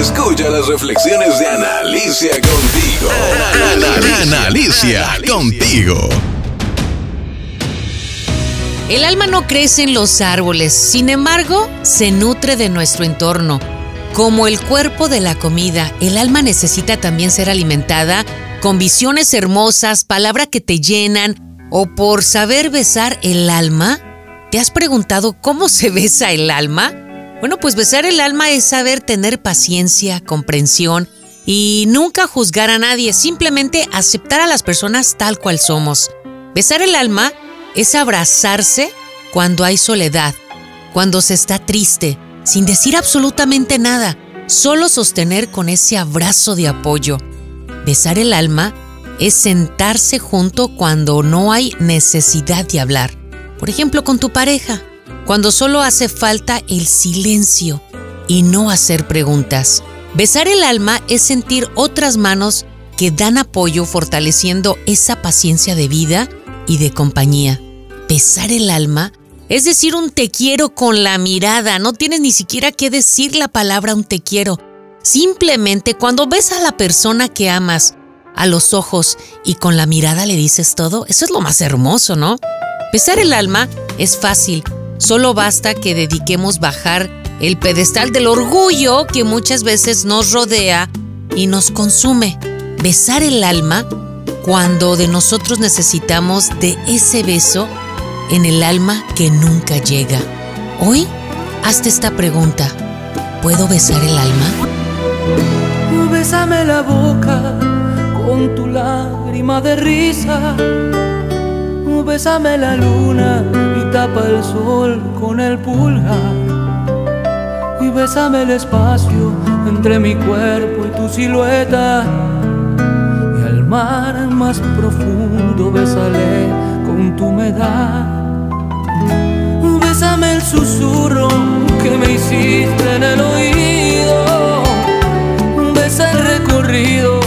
Escucha las reflexiones de Ana Alicia contigo. Ana Alicia contigo. El alma no crece en los árboles, sin embargo, se nutre de nuestro entorno. Como el cuerpo de la comida, el alma necesita también ser alimentada con visiones hermosas, palabras que te llenan, o por saber besar el alma. ¿Te has preguntado cómo se besa el alma? Bueno, pues besar el alma es saber tener paciencia, comprensión y nunca juzgar a nadie, simplemente aceptar a las personas tal cual somos. Besar el alma es abrazarse cuando hay soledad, cuando se está triste, sin decir absolutamente nada, solo sostener con ese abrazo de apoyo. Besar el alma es sentarse junto cuando no hay necesidad de hablar. Por ejemplo, con tu pareja cuando solo hace falta el silencio y no hacer preguntas. Besar el alma es sentir otras manos que dan apoyo fortaleciendo esa paciencia de vida y de compañía. Besar el alma es decir un te quiero con la mirada, no tienes ni siquiera que decir la palabra un te quiero. Simplemente cuando ves a la persona que amas a los ojos y con la mirada le dices todo, eso es lo más hermoso, ¿no? Besar el alma es fácil, Solo basta que dediquemos bajar el pedestal del orgullo que muchas veces nos rodea y nos consume. Besar el alma cuando de nosotros necesitamos de ese beso en el alma que nunca llega. Hoy, hazte esta pregunta. ¿Puedo besar el alma? Bésame la boca con tu lágrima de risa bésame la luna y tapa el sol con el pulgar. Y bésame el espacio entre mi cuerpo y tu silueta. Y al mar más profundo bésale con tu humedad. Bésame el susurro que me hiciste en el oído. Besa el recorrido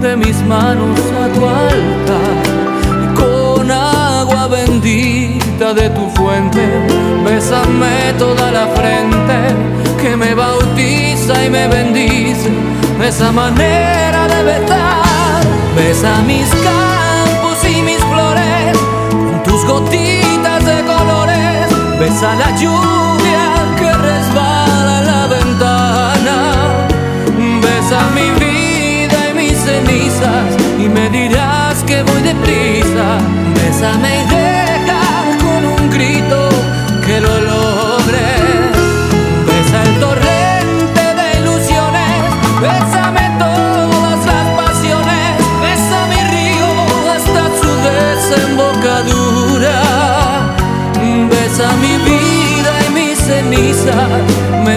de mis manos a tu altar bendita de tu fuente, bésame toda la frente que me bautiza y me bendice, esa manera de besar, besa mis campos y mis flores, con tus gotitas de colores, besa la lluvia que resbala la ventana, besa mi vida y mis cenizas y me dirás que voy deprisa. Bésame y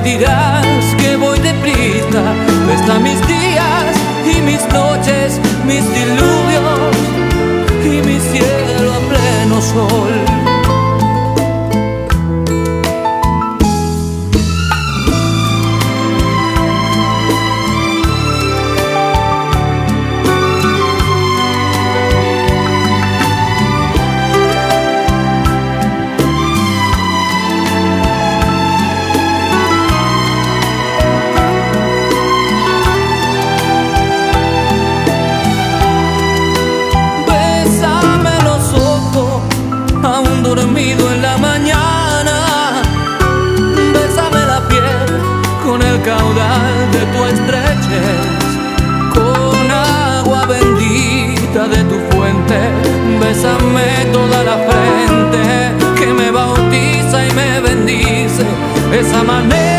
dirás que voy deprisa. Besa mis días y mis noches, mis diluvios y mi cielo a pleno sol. Bésame toda la frente que me bautiza y me bendice. Esa manera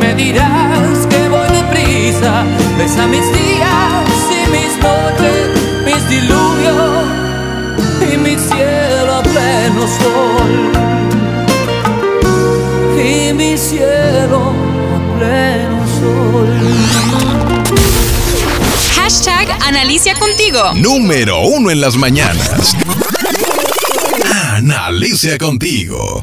me dirás que voy deprisa. Besa mis días días y mis noches, mis diluvios y mi cielo a pleno sol. Y mi cielo a pleno sol. Hashtag Analicia contigo. Número uno en las mañanas. Analicia contigo.